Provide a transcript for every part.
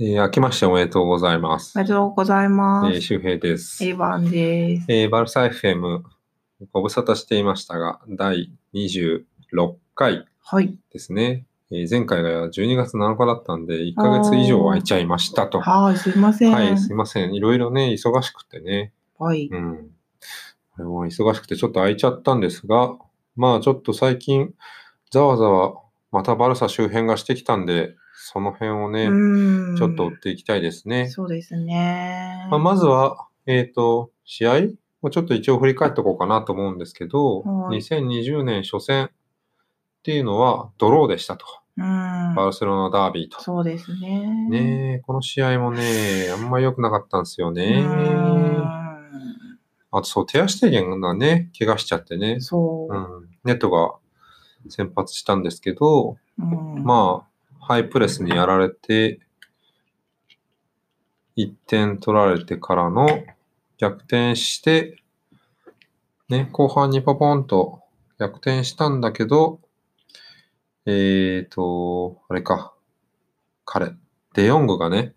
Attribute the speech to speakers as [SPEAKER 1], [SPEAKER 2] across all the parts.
[SPEAKER 1] えー明けましておめでとうございます。
[SPEAKER 2] おめでとうございます。
[SPEAKER 1] えー周平です。
[SPEAKER 2] エヴァンです。
[SPEAKER 1] えーバルサ FM、ご無沙汰していましたが、第26回
[SPEAKER 2] はい。
[SPEAKER 1] ですね。えー前回が12月7日だったんで、1ヶ月以上空いちゃいましたと。
[SPEAKER 2] はい、すいません。
[SPEAKER 1] はい、すいません。いろいろね、忙しくてね。
[SPEAKER 2] はい。
[SPEAKER 1] うん。これも忙しくてちょっと空いちゃったんですが、まあちょっと最近、ざわざわ、またバルサ周辺がしてきたんで、その辺をね、
[SPEAKER 2] うん
[SPEAKER 1] ちょっと追っていきたいですね。
[SPEAKER 2] そうですね。
[SPEAKER 1] まあ、まずは、えっ、と、試合をちょっと一応振り返っておこうかなと思うんですけど、
[SPEAKER 2] はい
[SPEAKER 1] 2020年初戦っていうのはドローでしたと。
[SPEAKER 2] うん。
[SPEAKER 1] バルセロナダービーと。
[SPEAKER 2] そうですね。
[SPEAKER 1] ねえ、この試合もね、あんま良くなかったんですよね。あとそう、手足低減がね、怪我しちゃってね
[SPEAKER 2] うん。、そうう。
[SPEAKER 1] ん、ネットが先発したんですけど、
[SPEAKER 2] うん
[SPEAKER 1] まあ、ハイプレスにやられて、1点取られてからの逆転して、ね、後半にポポンと逆転したんだけど、えーと、あれか、彼、デヨングがね、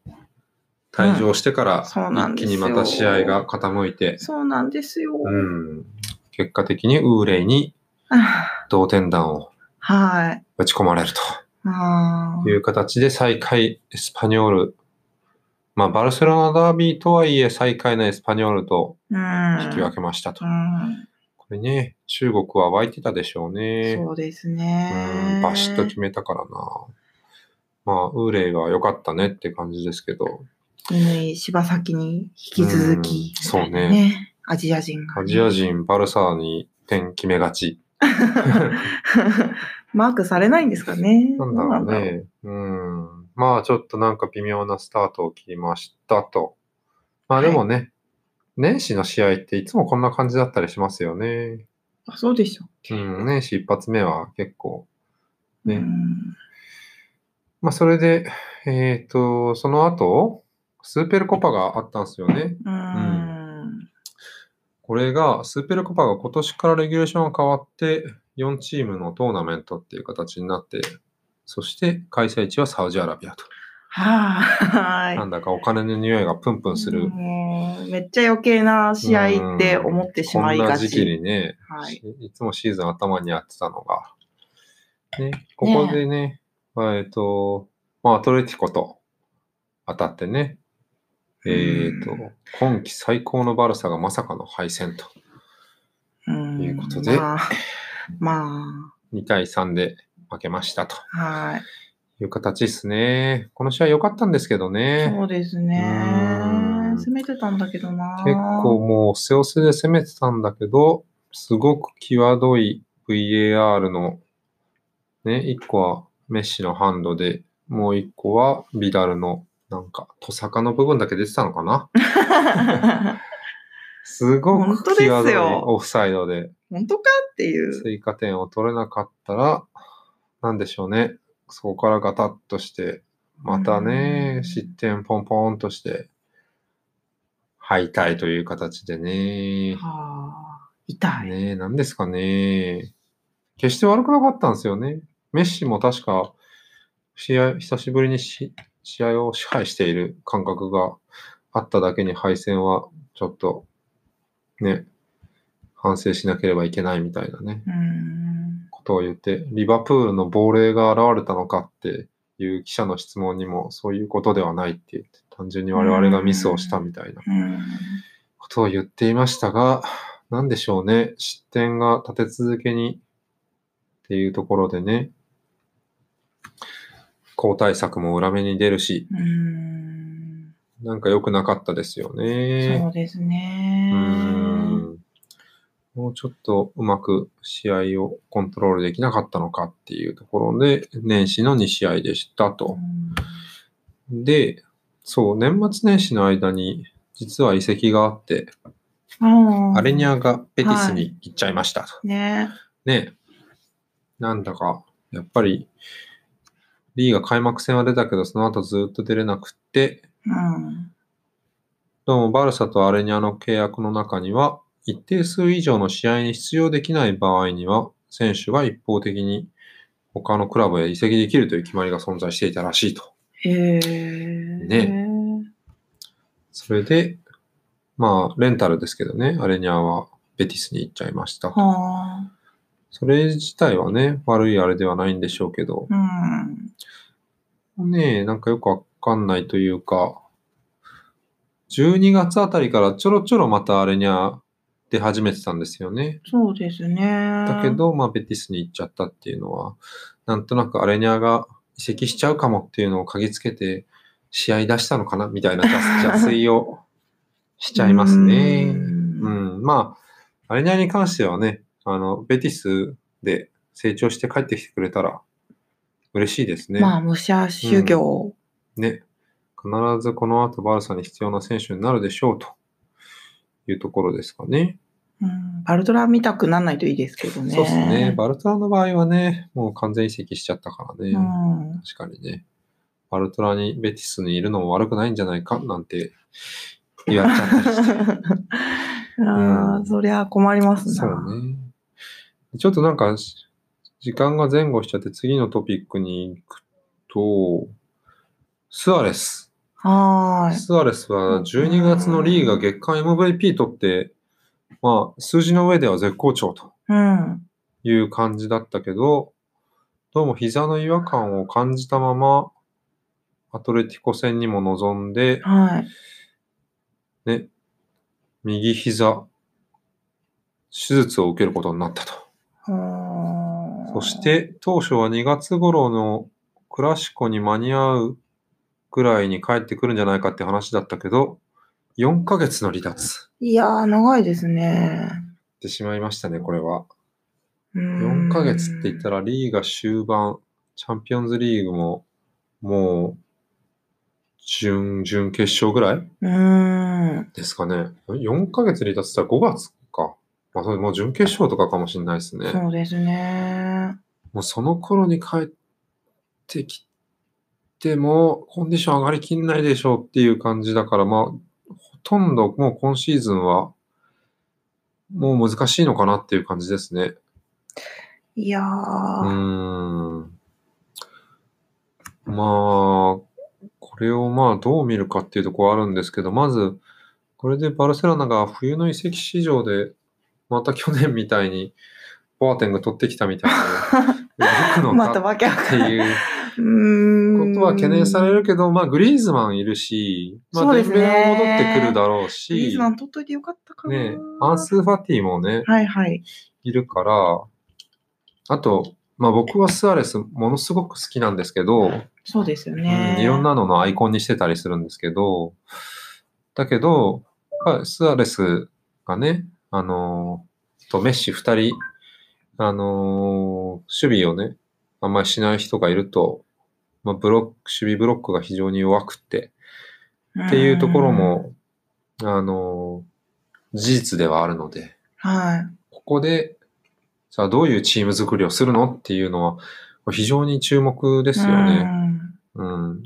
[SPEAKER 1] 退場してから一気にまた試合が傾いて、
[SPEAKER 2] そうなんですよ。
[SPEAKER 1] うん、結果的にウーレイに
[SPEAKER 2] あ
[SPEAKER 1] 同点弾を
[SPEAKER 2] はい。
[SPEAKER 1] 打ち込まれると。
[SPEAKER 2] あ
[SPEAKER 1] いう形で最下位エスパニョール。まあ、バルセロナダービーとはいえ最下位のエスパニョールと
[SPEAKER 2] うん。
[SPEAKER 1] 引き分けましたと。
[SPEAKER 2] うん。
[SPEAKER 1] これね、中国は湧いてたでしょうね。
[SPEAKER 2] そうです
[SPEAKER 1] う
[SPEAKER 2] ね。
[SPEAKER 1] ん、バシッと決めたからな。まあ、ウーレイは良かったねって感じですけど、
[SPEAKER 2] 乾柴崎に引き続き、
[SPEAKER 1] うんそうね
[SPEAKER 2] ね。アジア人が、
[SPEAKER 1] アジア。人バルサに点決めがち。
[SPEAKER 2] マークされないんですかね。
[SPEAKER 1] なんだろうね。うん。まあ、ちょっとなんか微妙なスタートを切りましたと。まあでもね、年始の試合っていつもこんな感じだったりしますよね。
[SPEAKER 2] あそうでしょ。
[SPEAKER 1] うん、年始一発目は結構。ね
[SPEAKER 2] うん
[SPEAKER 1] まあ、それで、えっ、と、その後、スーペルコパがあったんですよね。
[SPEAKER 2] うん。
[SPEAKER 1] これが、スーペルコパが今年からレギュレーションが変わって、4チームのトーナメントっていう形になって、そして開催地はサウジアラビアと。
[SPEAKER 2] は
[SPEAKER 1] なんだかお金の匂いがプンプン
[SPEAKER 2] い。
[SPEAKER 1] する。
[SPEAKER 2] めっちゃ余計な試合って思ってしまいが
[SPEAKER 1] こんな時期
[SPEAKER 2] ち。
[SPEAKER 1] にね、
[SPEAKER 2] はい。
[SPEAKER 1] いつもシーズン頭にやってたのが、ね、ここでね、まあえっ、と、まあ、アトレティコと当たってね、えっ、と
[SPEAKER 2] うん、
[SPEAKER 1] 今季最高のバルサがまさかの敗戦と、
[SPEAKER 2] うん
[SPEAKER 1] いうことで
[SPEAKER 2] まあ、ま
[SPEAKER 1] 2対3で負けましたと
[SPEAKER 2] あ、はい。
[SPEAKER 1] いう形ですね。この試合良かったんですけどね、
[SPEAKER 2] そうです
[SPEAKER 1] う
[SPEAKER 2] ね
[SPEAKER 1] ん。
[SPEAKER 2] 攻めてたんだけどな。
[SPEAKER 1] 結構もうせおせで攻めてたんだけど、すごく際どい VAR の、ね、1個はメッシのハンドで、もう1個はビダルの、なんか、トサカの部分だけ出てたのかな すごく際どい
[SPEAKER 2] よ
[SPEAKER 1] オフサイドで、
[SPEAKER 2] 本当か？っていう。
[SPEAKER 1] 追加点を取れなかったら、なんでしょうね。そこからガタッとして、またね
[SPEAKER 2] う、ん
[SPEAKER 1] 失点ポンポンとして、敗退という形でね。
[SPEAKER 2] はあ、痛い。
[SPEAKER 1] ねえ、なんですかね。決して悪くなかったんですよね。メッシも確か、試合、久しぶりにし試合を支配している感覚があっただけに敗戦はちょっと、ね、反省しなければいけないみたいなね、
[SPEAKER 2] うん。
[SPEAKER 1] ことを言って、リバプールの亡霊が現れたのかっていう記者の質問にもそういうことではないって言って、単純に我々がミスをしたみたいな
[SPEAKER 2] うん。
[SPEAKER 1] ことを言っていましたが、なんでしょうね。失点が立て続けにっていうところでね、交代策も裏目に出るし、
[SPEAKER 2] うん。
[SPEAKER 1] なんか良くなかったですよね。
[SPEAKER 2] そうです
[SPEAKER 1] う
[SPEAKER 2] ね。
[SPEAKER 1] んもうちょっとうまく試合をコントロールできなかったのかっていうところで、年始の2試合でしたと。で、そう、年末年始の間に実は移籍があって、
[SPEAKER 2] うん。
[SPEAKER 1] アレニャがペティスに行っちゃいましたと。
[SPEAKER 2] ね。
[SPEAKER 1] ねなんだか、やっぱり、リーが開幕戦は出たけど、その後ずっと出れなくって、
[SPEAKER 2] うん。
[SPEAKER 1] どうもバルサとアレニャの契約の中には、一定数以上の試合に出場できない場合には、選手が一方的に他のクラブへ移籍できるという決まりが存在していたらしいと。
[SPEAKER 2] へえ。
[SPEAKER 1] ねそれで、まあ、レンタルですけどね、アレニャはベティスに行っちゃいました。
[SPEAKER 2] はあ。
[SPEAKER 1] それ自体はね、悪いあれではないんでしょうけど、
[SPEAKER 2] うん。
[SPEAKER 1] ねえ、なんかよくわかんないというか、12月あたりからちょろちょろまたアレニャ出始めてたんですよね。
[SPEAKER 2] そうですね。
[SPEAKER 1] だけ、ど、まあ、ベティスに行っちゃったっていうのは、なんとなくアレニャが移籍しちゃうかもっていうのを嗅ぎつけて、試合出したのかなみたいな邪 推をしちゃいますね。
[SPEAKER 2] う
[SPEAKER 1] うんん。まあ、アレニャに関してはね、あの、ベティスで成長して帰ってきてくれたら嬉しいですね。
[SPEAKER 2] まあ、武者修行。
[SPEAKER 1] ね。必ずこの後バルサに必要な選手になるでしょうというところですかね。
[SPEAKER 2] うん、バルトラ見たくならないといいですけどね。
[SPEAKER 1] そうですね。バルトラの場合はね、もう完全移籍しちゃったからね。
[SPEAKER 2] うん。
[SPEAKER 1] 確かにね。バルトラにベティスにいるのも悪くないんじゃないかなんて言われちゃったりして。
[SPEAKER 2] ああ、そりゃ困りますな。
[SPEAKER 1] そうね。ちょっとなんか、時間が前後しちゃって次のトピックに行くと、スアレス。
[SPEAKER 2] はーい。
[SPEAKER 1] スアレスは12月のリーガ月間 MVP 取って、まあ、数字の上では絶好調と
[SPEAKER 2] うん。
[SPEAKER 1] いう感じだったけど、どうも膝の違和感を感じたまま、アトレティコ戦にも臨んで、
[SPEAKER 2] はい。
[SPEAKER 1] ね、右膝、手術を受けることになったと。そし、て、当初は2月頃のクラシコに間に合うぐらいに帰ってくるんじゃないかって話だったけど、4ヶ月の離脱
[SPEAKER 2] いやー、長いですね。
[SPEAKER 1] ってしまいましたね、これは。
[SPEAKER 2] 4
[SPEAKER 1] 4ヶ月って言ったらリーが終盤、チャンピオンズリーグももう準、準決勝ぐらいう
[SPEAKER 2] ーん。
[SPEAKER 1] ですかね。4ヶ月離脱したら5月か。まあ、それもう準決勝とかかもしれないですね。
[SPEAKER 2] そうですね。
[SPEAKER 1] もうその頃に帰ってきても、コンディション上がりきんないでしょうっていう感じだから、まあ、ほとんどもう今シーズンは、もう難しいのかなっていう感じですね。
[SPEAKER 2] いや
[SPEAKER 1] う
[SPEAKER 2] ー。
[SPEAKER 1] ーん。まあ、これをまあどう見るかっていうところはあるんですけど、まず、これでバルセロナが冬の移籍市場で、また去年みたいに、ボアテング取ってきたみたいな、
[SPEAKER 2] また
[SPEAKER 1] か
[SPEAKER 2] わけわかんない。
[SPEAKER 1] は懸念されるけど、まあグリーズマンいるし、まあデベレも戻ってくるだろう
[SPEAKER 2] リー
[SPEAKER 1] し
[SPEAKER 2] ズ、マン取っといてよかったかな。
[SPEAKER 1] ね、アンスー・ファティもね、
[SPEAKER 2] はいはい。
[SPEAKER 1] いるから、あと、まあ僕はスアレスものすごく好きなんですけど、
[SPEAKER 2] そうですよ
[SPEAKER 1] う
[SPEAKER 2] ね。
[SPEAKER 1] んいろんなののアイコンにしてたりするんですけど、だけど、スアレスがね、あのーとメッシ二人、あのー守備をね、あんまりしない人がいると、まあ、ブロック、守備ブロックが非常に弱くて、っていうところも、あのー事実ではあるので、
[SPEAKER 2] うん。はい。
[SPEAKER 1] ここで、じゃあどういうチーム作りをするのっていうのは、非常に注目ですよね。うん。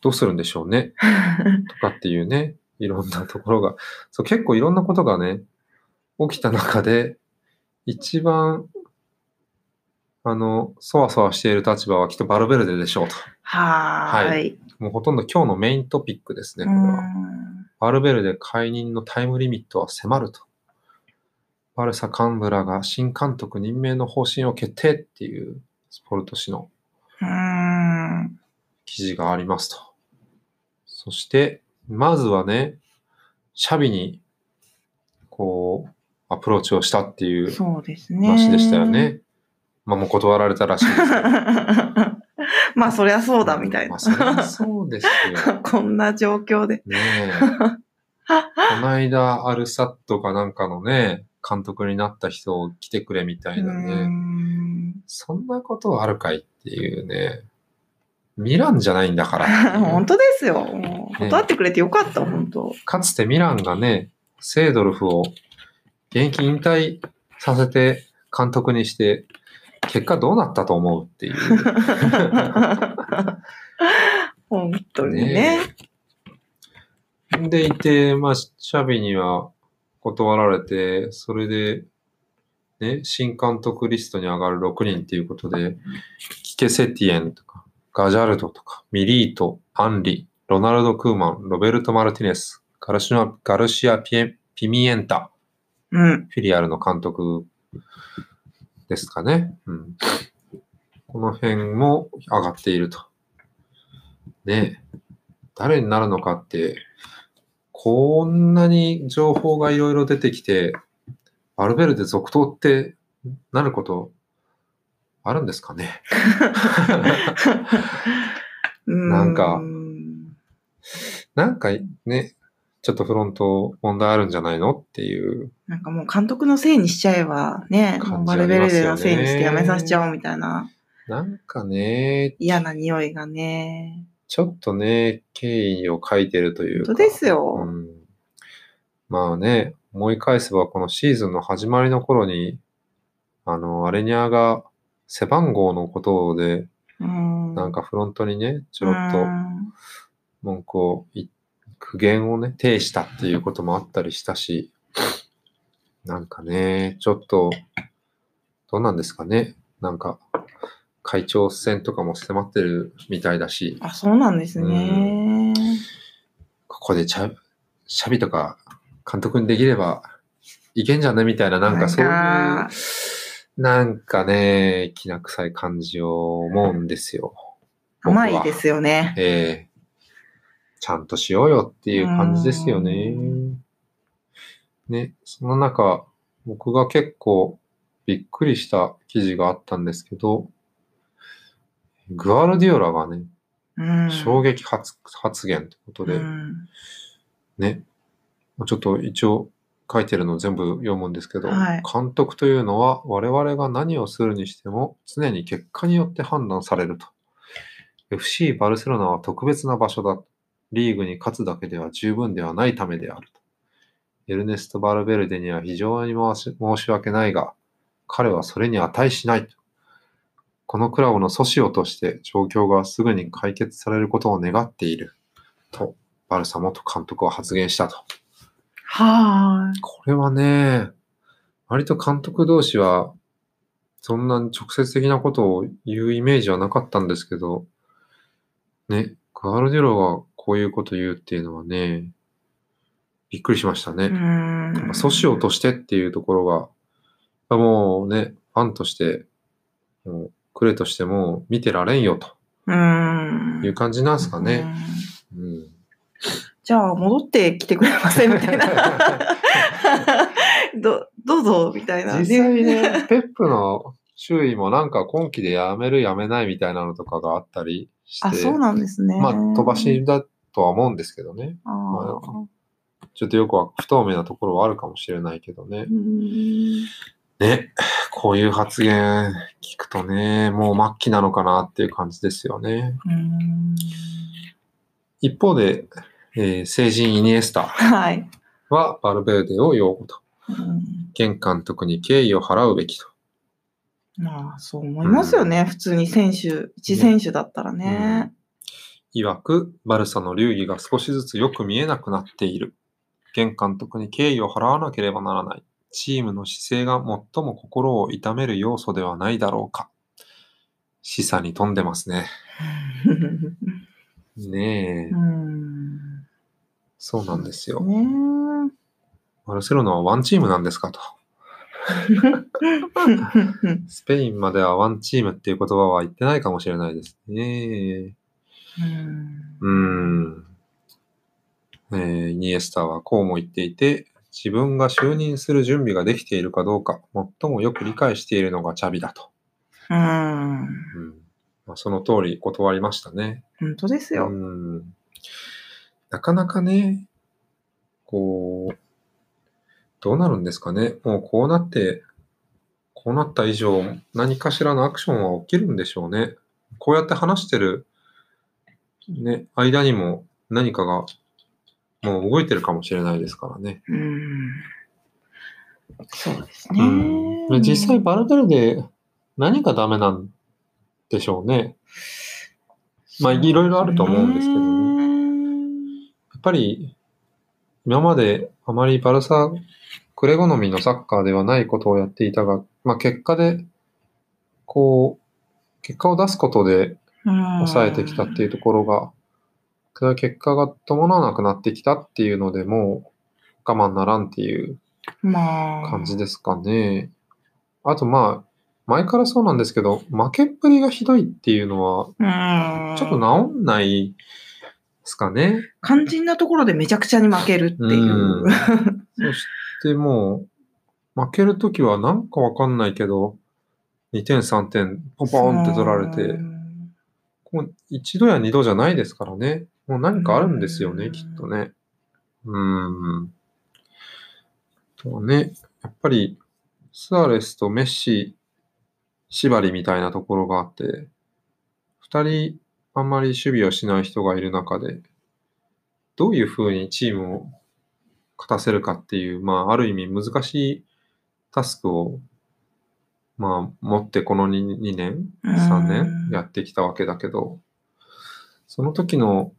[SPEAKER 1] どうするんでしょうね。とかっていうね、いろんなところが、そう結構いろんなことがね、起きた中で、一番、あの、そわそわしている立場はきっとバルベルデでしょうと。
[SPEAKER 2] はー。
[SPEAKER 1] はいもうほとんど今日のメイントピックですね、これは。バルベルデ解任のタイムリミットは迫ると。バルサ幹部らが新監督任命の方針を決定っていうスポルト紙の。記事がありますと。そして、まずはね、シャビに、こう、アプローチをしたっていう。話でしたよね。まあもう断られたらしいですけど。
[SPEAKER 2] まあ、そりゃそうだ、みたいな
[SPEAKER 1] まあ。そりゃそうですよ。
[SPEAKER 2] こんな状況で。
[SPEAKER 1] ねえ。この間、アルサットかなんかのね、監督になった人を来てくれみたいなね。
[SPEAKER 2] ん
[SPEAKER 1] そんなことあるかいっていうね。ミランじゃないんだから
[SPEAKER 2] 本当ですよ。断ってくれてよかった、本当。
[SPEAKER 1] かつてミランがね、セードルフを現役引退させて監督にして、結果どうなったと思うっていう。
[SPEAKER 2] 本当にね。
[SPEAKER 1] でいて、まあ、シャビには断られて、それで、ね、新監督リストに上がる6人っていうことで、キケ・セティエンとか、ガジャルドとか、ミリート、アンリ、ロナルド・クーマン、ロベルト・マルティネス、ガルシアガルシアピエピミエンタ、
[SPEAKER 2] うん。
[SPEAKER 1] フィリアルの監督ですかね。うん、この辺も上がっていると。ねえ誰になるのかって、こんなに情報がいろいろ出てきて、バルベルで続投ってなることあるんですかね。なんかなんかね、ちょっとフロント問題あるんじゃないのっていう。
[SPEAKER 2] なんかもう監督のせいにしちゃえばね、もうバルベルデのせいにしてやめさせちゃおうみたいな
[SPEAKER 1] なんかね、
[SPEAKER 2] 嫌な匂いがね。
[SPEAKER 1] ちょっとね、敬意を書いてるというか。
[SPEAKER 2] 本当ですよ。
[SPEAKER 1] うん、まあね、思い返せばこのシーズンの始まりの頃に、あの、アレニアが背番号のことで、
[SPEAKER 2] うん。
[SPEAKER 1] なんかフロントにね、ちょろっ
[SPEAKER 2] う
[SPEAKER 1] と
[SPEAKER 2] ん
[SPEAKER 1] 文句をい、苦言をね、呈したっていうこともあったりしたし、なんかね、ちょっと、どうなんですかね。なんか、会長選とかも迫ってるみたいだし、
[SPEAKER 2] あ、そうなんですね。
[SPEAKER 1] ここでチャシャビとか監督にできればいけんじゃね？みたいな、なんかそういう、
[SPEAKER 2] なんか
[SPEAKER 1] ね、きな臭い感じを思うんですよ。
[SPEAKER 2] 甘いですよね。
[SPEAKER 1] ええちゃんとしようよっていう感じですよね
[SPEAKER 2] う。
[SPEAKER 1] ね、その中、僕が結構びっくりした記事があったんですけど、グアルディオラがね、
[SPEAKER 2] うん。
[SPEAKER 1] 衝撃発発言ということで、
[SPEAKER 2] うん
[SPEAKER 1] ね、ちょっと一応書いてるのを全部読むんですけど、
[SPEAKER 2] はい
[SPEAKER 1] 監督というのは我々が何をするにしても常に結果によって判断されると。FC バルセロナは特別な場所だ。リーグに勝つだけでは十分ではないためであると。エルネスト・バルベルデには非常に申し訳ないが、彼はそれに値しないと。このクラブの阻止をとして状況がすぐに解決されることを願っている。と、バルサ元監督は発言したと。
[SPEAKER 2] は
[SPEAKER 1] これはね、割と監督同士は、そんなに直接的なことを言うイメージはなかったんですけど、ね、ガールディロがこういうこと言うっていうのはね、びっくりしました
[SPEAKER 2] い。う
[SPEAKER 1] ね。
[SPEAKER 2] ん。
[SPEAKER 1] 阻止をとしてっていうところが、もうね、ファンとして、もうクレとしても見てられんよと
[SPEAKER 2] うん。
[SPEAKER 1] いう感じなんですかね。
[SPEAKER 2] うん
[SPEAKER 1] うん
[SPEAKER 2] じゃあ、戻ってきてくれませんみたいな。ど、どうぞ、みたいな、
[SPEAKER 1] 実際ね、ペップの周囲もなんか今期でやめるやめないみたいなのとかがあったりして、
[SPEAKER 2] あ、そうなんですね。
[SPEAKER 1] まあ飛ばしだとは思うんですけどね。
[SPEAKER 2] あ
[SPEAKER 1] ま
[SPEAKER 2] ー
[SPEAKER 1] ちょっとよくは不透明なところはあるかもしれないけどね
[SPEAKER 2] う。ん
[SPEAKER 1] ね、こういう発言聞くとね、もう末期なのかなっていう感じですよね。
[SPEAKER 2] うん
[SPEAKER 1] 一方で、えー成人イニエスタ
[SPEAKER 2] は
[SPEAKER 1] バルベルデを擁護と。
[SPEAKER 2] うん
[SPEAKER 1] 現監督に敬意を払うべきと。
[SPEAKER 2] まあ、そう思いますよね。普通に選手、一選手だったらね。
[SPEAKER 1] 曰く、バルサの流儀が少しずつよく見えなくなっている。現監督に敬意を払わなければならない。チームの姿勢が最も心を痛める要素ではないだろうか。示唆に富んでますね。ねえ、
[SPEAKER 2] うん。
[SPEAKER 1] そうなんですよ。
[SPEAKER 2] ね
[SPEAKER 1] バルセロナはワンチームなんですかと。
[SPEAKER 2] え
[SPEAKER 1] スペインまではワンチームっていう言葉は言ってないかもしれないですね。
[SPEAKER 2] う
[SPEAKER 1] ん。えーイニエスタはこうも言っていて、自分が就任する準備ができているかどうか、最もよく理解しているのがチャビだと。
[SPEAKER 2] うん。
[SPEAKER 1] うんまあ、その通り断りましたね。
[SPEAKER 2] 本当ですよ。
[SPEAKER 1] うん。なかなかね、こう、どうなるんですかね。もうこうなって、こうなった以上、何かしらのアクションは起きるんでしょうね。こうやって話してる、ね、間にも何かがもう動いてるかもしれないですからね。
[SPEAKER 2] うん。そうですね。
[SPEAKER 1] うん、で実際バルベルデ何がダメなんでしょうね。まあいろいろあると思うんですけど
[SPEAKER 2] ね。
[SPEAKER 1] やっぱり今まであまりバルサクレ好みのサッカーではないことをやっていたが、まあ結果で、こう、結果を出すことで抑えてきたっていうところが、それは結果が伴わなくなってきたっていうので、もう我慢ならんっていう
[SPEAKER 2] まあ。
[SPEAKER 1] 感じですかね。あとまあ、前からそうなんですけど、負けっぷりがひどいっていうのは、
[SPEAKER 2] うん。
[SPEAKER 1] ちょっと治んないですかね。
[SPEAKER 2] 肝心なところでめちゃくちゃに負けるっていう。
[SPEAKER 1] うんそしてもう、負けるときはなんかわかんないけど、2点3点ポンポンって取られ
[SPEAKER 2] う
[SPEAKER 1] て、
[SPEAKER 2] ん
[SPEAKER 1] こう一度や二度じゃないですからね。もう何かあるんですよね、
[SPEAKER 2] うん
[SPEAKER 1] きっとね。うーん。とはね、やっぱり、スアレスとメッシ縛りみたいなところがあって、二人あんまり守備をしない人がいる中で、どういうふうにチームを勝たせるかっていう、まあ、ある意味難しいタスクを、まあ、持ってこの 2, 2年、3年やってきたわけだけど、その時の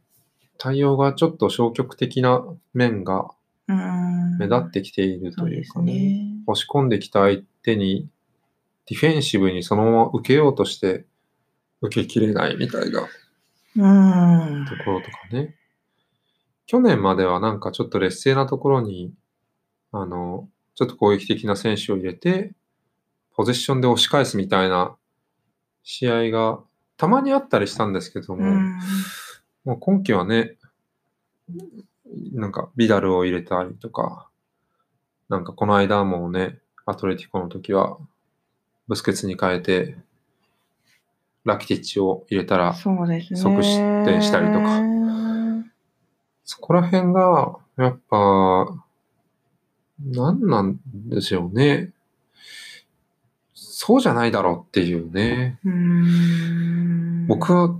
[SPEAKER 1] 対応がちょっと消極的な面が
[SPEAKER 2] うん
[SPEAKER 1] 目立ってきているというかね、
[SPEAKER 2] ね。
[SPEAKER 1] 押し込んできた相手にディフェンシブにそのまま受けようとして受けきれないみたいな
[SPEAKER 2] うん。
[SPEAKER 1] ところとかね。去年まではなんかちょっと劣勢なところに、あの、ちょっと攻撃的な選手を入れて、ポゼッションで押し返すみたいな試合がたまにあったりしたんですけども、
[SPEAKER 2] うん
[SPEAKER 1] もう今季はね、なんかビダルを入れたりとか、なんかこの間もね、アトレティコの時は、ブスケツに変えて、ラキティッチを入れたら。即失点したりとかそこら辺が、やっぱ、何なんでしょうね。そうじゃないだろうっていうね。
[SPEAKER 2] うん。
[SPEAKER 1] 僕は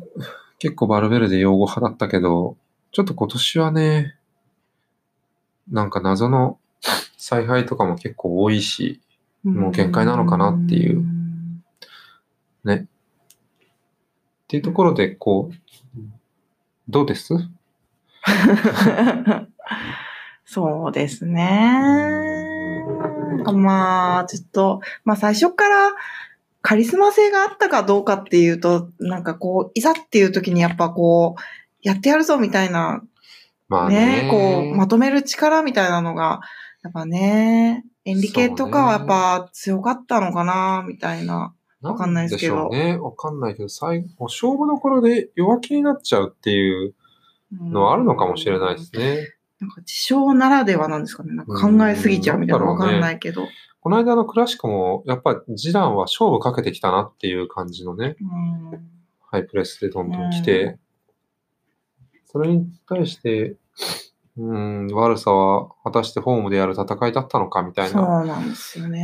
[SPEAKER 1] 結構バルベルデ擁護派だったけど、ちょっと今年はね、なんか謎の采配とかも結構多いし、もう限界なのかなっていう
[SPEAKER 2] うん。
[SPEAKER 1] ね。っていうところで、こう、どうです？
[SPEAKER 2] そうですね。なんかまあ、ちょっと、まあ最初からカリスマ性があったかどうかっていうと、なんかこう、いざっていう時にやっぱこう、やってやるぞみたいな、
[SPEAKER 1] まあ
[SPEAKER 2] ね、
[SPEAKER 1] ね。
[SPEAKER 2] こう、まとめる力みたいなのが、やっぱね、エンリケとかはやっぱ強かったのかな、みたいな。わかんないですけど
[SPEAKER 1] ね。わかんないけど、最後、勝負どころで弱気になっちゃうっていうのはあるのかもしれないですね。
[SPEAKER 2] なんか自称ならではなんですかね。なんか考えすぎちゃうみたいなわかんないけど。
[SPEAKER 1] この間のクラシコも、やっぱりジダンは勝負かけてきたなっていう感じのね、
[SPEAKER 2] うん
[SPEAKER 1] ハイプレスでどんどん来て、それに対して、うん、悪さは果たしてホームでやる戦いだったのかみたいな。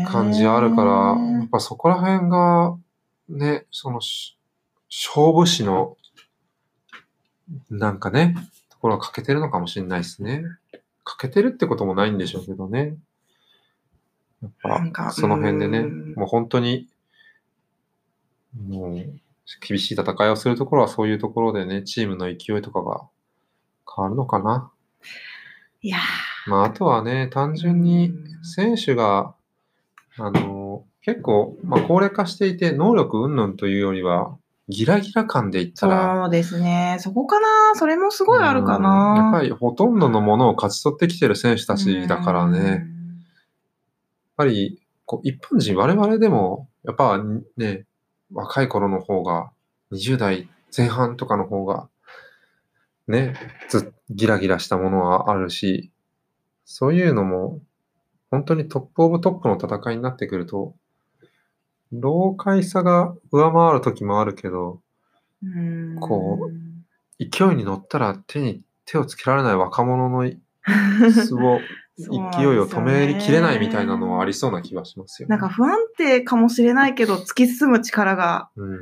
[SPEAKER 1] 感じあるから、やっぱそこら辺が、ね、そのし、勝負師の、なんかね、ところが欠けてるのかもしれないですね。欠けてるってこともないんでしょうけどね。やっぱ、その辺でね、
[SPEAKER 2] うん
[SPEAKER 1] もう本当に、もう、厳しい戦いをするところはそういうところでね、チームの勢いとかが変わるのかな。
[SPEAKER 2] いや
[SPEAKER 1] まあ、あとはね、単純に選手が、あの、結構、まあ、高齢化していて、能力云々というよりは、ギラギラ感で言ったら、
[SPEAKER 2] そうですね。そこかな。それもすごいあるか
[SPEAKER 1] うん
[SPEAKER 2] な。
[SPEAKER 1] やっぱりほとんどのものを勝ち取ってきてる選手たちだからね、やっぱり、こう一般人、我々でも、やっぱね、若い頃の方が、20代前半とかの方が、ね、ずギラギラしたものはあるし、そういうのも、本当にトップオブトップの戦いになってくると、老快さが上回る時もあるけど、
[SPEAKER 2] うん。
[SPEAKER 1] こ勢いに乗ったら手に手をつけられない若者の素を、勢いを止めきれないみたいなのはありそうな気がしますよ、
[SPEAKER 2] なんか不安定かもしれないけど、突き進む力が、
[SPEAKER 1] うん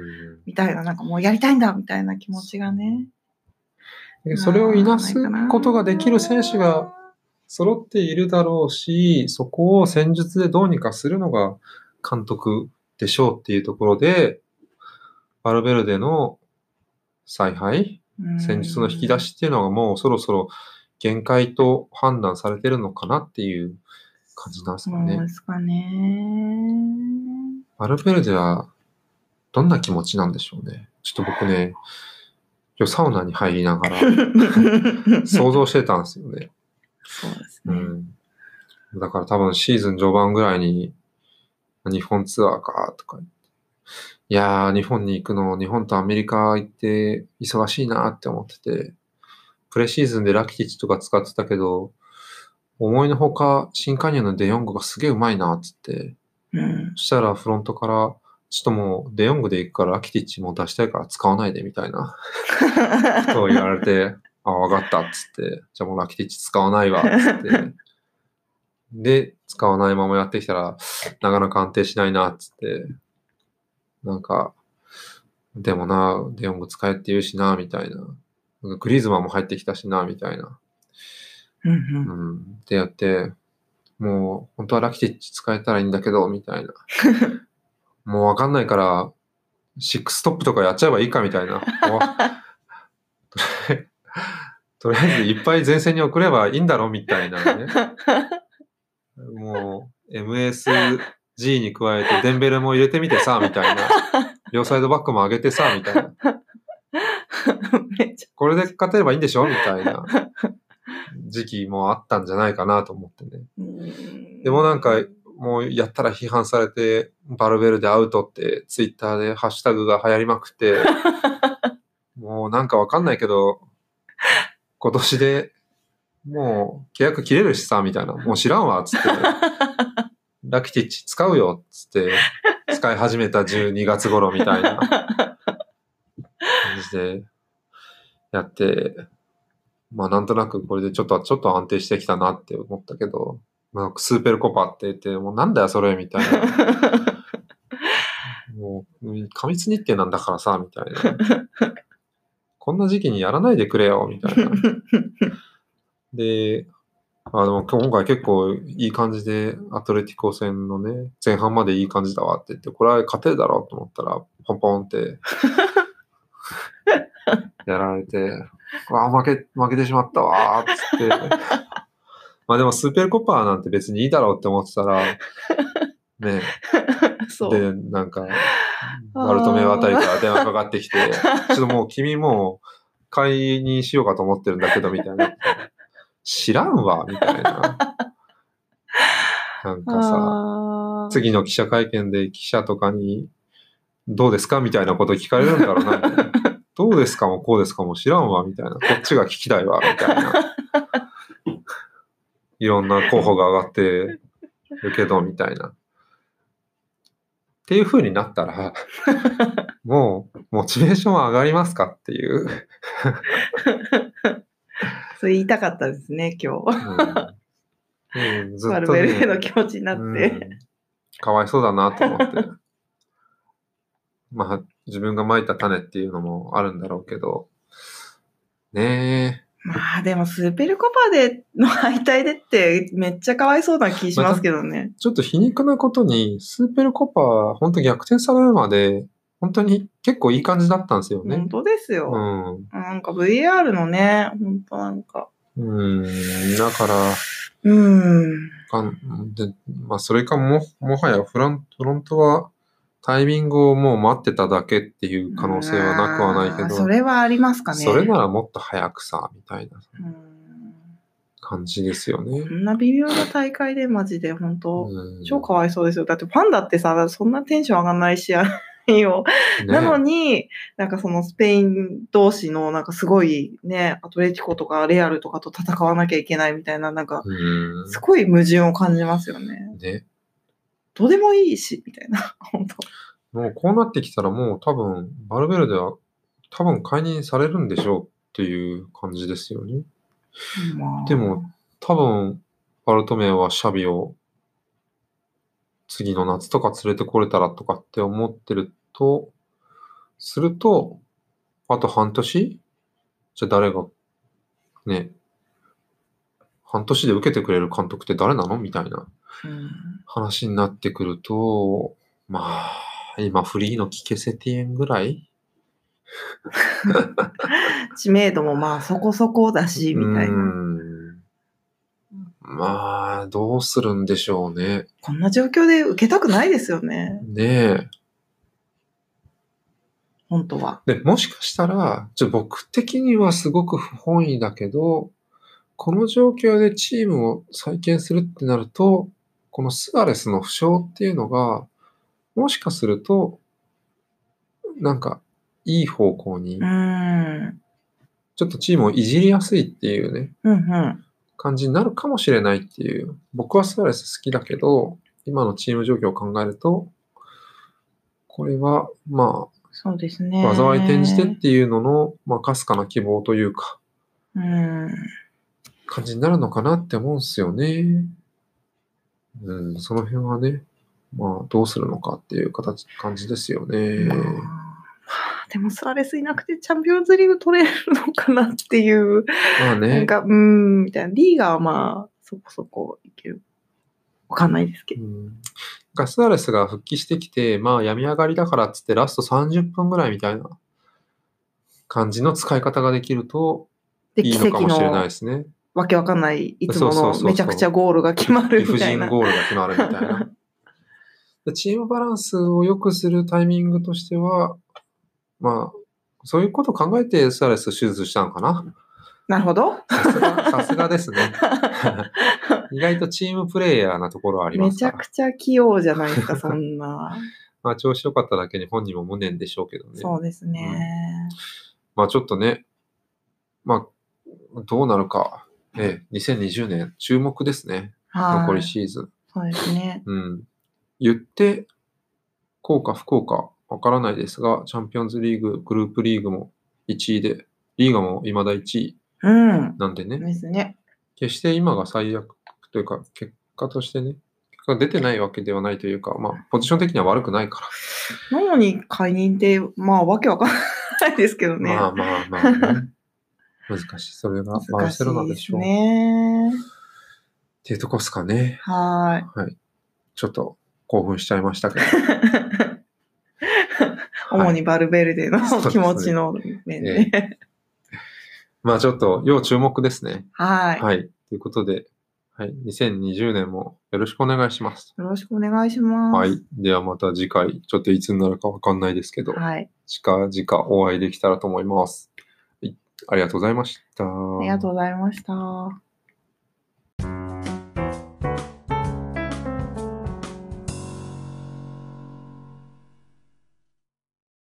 [SPEAKER 2] みたいな、なんかもうやりたいんだ、みたいな気持ちがね。
[SPEAKER 1] でそれをいなすことができる選手が揃っているだろうし、そこを戦術でどうにかするのが監督でしょうっていうところで、バルベルデの采配、
[SPEAKER 2] うん
[SPEAKER 1] 戦術の引き出しっていうのがもうそろそろ限界と判断されてるのかなっていう感じなんですか
[SPEAKER 2] そう
[SPEAKER 1] ね。
[SPEAKER 2] ですかね。
[SPEAKER 1] バルベルデはどんな気持ちなんでしょうね。ちょっと僕ね、今日サウナに入りながら 想像してたんですよね。
[SPEAKER 2] そうですね。
[SPEAKER 1] うん。だから多分シーズン序盤ぐらいに日本ツアーかとか。いやー、日本に行くの、日本とアメリカ行って忙しいなって思ってて、プレシーズンでラキティッチとか使ってたけど、思いのほか新加入のデヨングがすげえうまいなっつって、
[SPEAKER 2] うん。
[SPEAKER 1] そしたらフロントから、ちょっともうデヨングで行くからラキティッチもう出したいから使わないでみたいなことを言われて、あ、わかったっつって、じゃあもうラキティッチ使わないわっつって。で、使わないままやってきたら、なかなか安定しないなっつって、なんか、でもな、デヨング使えって言うしな、みたいな。なんかグリーズマンも入ってきたしな、みたいな。
[SPEAKER 2] うん。
[SPEAKER 1] ってやって、もう、本当はラキティッチ使えたらいいんだけど、みたいな。もうわかんないから、シックストップとかやっちゃえばいいか、みたいな。もう とりあえとりあえずいっぱい前線に送ればいいんだろ、みたいなね。もう、MSG に加えてデンベルも入れてみてさ、みたいな。両サイドバックも上げてさ、みたいな。これで勝てればいいんでしょみたいな時期もあったんじゃないかなと思ってね。でもなんか、もうやったら批判されて、バルベルでアウトってツイッターでハッシュタグが流行りまくって、もうなんかわかんないけど、今年でもう契約切れるしさ、みたいな。もう知らんわ、つって。ラキティッチ使うよ、つって、使い始めた12月頃みたいな感じでやって、まあなんとなくこれでちょっと、ちょっと安定してきたなって思ったけど、まあスーペルコパって言って、もうなんだよそれみたいな。もう、うん過密日程なんだからさ、みたいな。こんな時期にやらないでくれよ、みたいな。で、あの、今回結構いい感じで、アトレティコ戦のね、前半までいい感じだわって言って、これは勝てるだろうと思ったら、ポンポンって、やられて、あ、負け、負けてしまったわーっつって。まあでも、スーペルコパーなんて別にいいだろうって思ってたら、ね。で、なんか、バルトメあたりから電話かかってきて、ちょっともう君もう買いにしようかと思ってるんだけど、みたいな。知らんわ、みたいな。なんかさ、次の記者会見で記者とかに、どうですかみたいなこと聞かれるんだろうな。みたいなどうですかもこうですかも知らんわ、みたいな。こっちが聞きたいわ、みたいな。いろんな候補が上がってるけど、みたいな。っていう風になったら、もう、モチベーションは上がりますかっていう。
[SPEAKER 2] そう言いたかったですね、今日。
[SPEAKER 1] うんうんずっと、ね
[SPEAKER 2] ベルへの気持ちになって。
[SPEAKER 1] うんかわいそうだなと思って。まあ、自分が蒔いた種っていうのもあるんだろうけど、ね
[SPEAKER 2] まあでもスーペルコパでの敗退でってめっちゃかわいそうな気しますけどね。
[SPEAKER 1] え、ちょっと皮肉なことに、スーペルコパー、本当逆転されるまで、本当に結構いい感じだったんですよね
[SPEAKER 2] 本。当ですよ。
[SPEAKER 1] うん。
[SPEAKER 2] なんか VR のね、本当なんか。
[SPEAKER 1] うん。だから、
[SPEAKER 2] うん。
[SPEAKER 1] かんでまあ、それかも、もはやフロンフロントはタイミングをもう待ってただけっていう可能性はなくはないけど、
[SPEAKER 2] それはありますかね。
[SPEAKER 1] それならもっと早くさ、みたいな
[SPEAKER 2] うん
[SPEAKER 1] 感じですよね
[SPEAKER 2] こ。んな微妙な大会でマジで本当、
[SPEAKER 1] うん
[SPEAKER 2] 超かわいそうですよ。だってファンだってさ、そんなテンション上がんない試合を。
[SPEAKER 1] ね
[SPEAKER 2] なのに、なんかそのスペイン同士のなんかすごいね、アトレティコとかレアルとかと戦わなきゃいけないみたいな、なんか
[SPEAKER 1] うん
[SPEAKER 2] すごい矛盾を感じますよね。
[SPEAKER 1] ね。
[SPEAKER 2] どうでもいいし、みたいな。本当
[SPEAKER 1] もうこうなってきたらもう多分、バルベルデは多分解任されるんでしょうっていう感じですよね。
[SPEAKER 2] まあ
[SPEAKER 1] でも、多分、バルトメイはシャビを次の夏とか連れてこれたらとかって思ってると、すると、あと半年？じゃあ誰が、ね、半年で受けてくれる監督って誰なの？みたいな
[SPEAKER 2] うん。
[SPEAKER 1] 話になってくると、まあ、今フリーのキケセティエンぐらい？
[SPEAKER 2] 知名度もまあそこそこだし、みたいうな。
[SPEAKER 1] ん。まあ、どうするんでしょうね。
[SPEAKER 2] こんな状況で受けたくないですよね。
[SPEAKER 1] ねえ。
[SPEAKER 2] 本当は。
[SPEAKER 1] で、もしかしたら、ちょ僕的にはすごく不本意だけど、この状況でチームを再建するってなると、このスアレスの負傷っていうのが、もしかすると、なんか、いい方向に
[SPEAKER 2] う、ん。
[SPEAKER 1] ちょっとチームをいじりやすいっていうね、
[SPEAKER 2] うんうん。
[SPEAKER 1] 感じになるかもしれないっていう。僕はスアレス好きだけど、今のチーム状況を考えると、これは、ま
[SPEAKER 2] そうです
[SPEAKER 1] あ、
[SPEAKER 2] ね。
[SPEAKER 1] 災い転じてっていうのの、まあ、かすかな希望というか、
[SPEAKER 2] うん。
[SPEAKER 1] 感じになるのかなって思うんですよね。うん、その辺はね、まあ、どうするのかっていう形、感じですよね。
[SPEAKER 2] まあでもスアレスいなくてチャンピオンズリーグ取れるのかなっていう、
[SPEAKER 1] まあね、
[SPEAKER 2] なんか、うーん、みたいな。リーガーはまあ、そこそこいける。わかんないですけど。
[SPEAKER 1] うん、ガスアレスが復帰してきて、まあ、病み上がりだからっつってラスト30分ぐらいみたいな感じの使い方ができると
[SPEAKER 2] で、
[SPEAKER 1] いいのかもしれない
[SPEAKER 2] の
[SPEAKER 1] ですね。
[SPEAKER 2] わけわかんない、いつものめちゃくちゃゴールが決まる
[SPEAKER 1] 理不
[SPEAKER 2] みたいな。
[SPEAKER 1] 尽ゴールが決まるみたいな。でチームバランスを良くするタイミングとしては、まあ、そういうことを考えてスアレス手術したのかな？
[SPEAKER 2] なるほど。
[SPEAKER 1] さすが、さすがですね。意外とチームプレイヤーなところはありますから。
[SPEAKER 2] めちゃくちゃ器用じゃないですか、そんな。
[SPEAKER 1] まあ、調子良かっただけに本人も無念でしょうけどね。
[SPEAKER 2] そうですね。
[SPEAKER 1] まあ、ちょっとね、まあ、どうなるか。ええ、2020年、注目ですね。
[SPEAKER 2] はい。
[SPEAKER 1] 残りシーズン。
[SPEAKER 2] そうですね。
[SPEAKER 1] うん。言って、効か不効かわからないですが、チャンピオンズリーグ、グループリーグも1位で、リーガも未だ1位
[SPEAKER 2] うん。
[SPEAKER 1] なんでね、
[SPEAKER 2] ですね。
[SPEAKER 1] 決して今が最悪というか、結果としてね、結果が出てないわけではないというか、まあ、ポジション的には悪くないか
[SPEAKER 2] なのに解任って、まあ、わけわかんないですけど
[SPEAKER 1] ら。
[SPEAKER 2] ね。
[SPEAKER 1] まあまあまあ、ね、難しい。それがバルセロナでしょう。
[SPEAKER 2] ね。
[SPEAKER 1] っていうとこですかね。
[SPEAKER 2] は
[SPEAKER 1] はい。ちょっと興奮しちゃいましたけど。
[SPEAKER 2] ーい。主にバルベルデの気持ちの面で。
[SPEAKER 1] まあちょっと要注目ですね。
[SPEAKER 2] はい。
[SPEAKER 1] はい。ということで、はい。2020年もよろしくお願いします。
[SPEAKER 2] よろしくお願いします。
[SPEAKER 1] はい。ではまた次回、ちょっといつになるかわかんないですけど、
[SPEAKER 2] はい。
[SPEAKER 1] 近々お会いできたらと思います。はい。ありがとうございました。
[SPEAKER 2] ありがとうございました。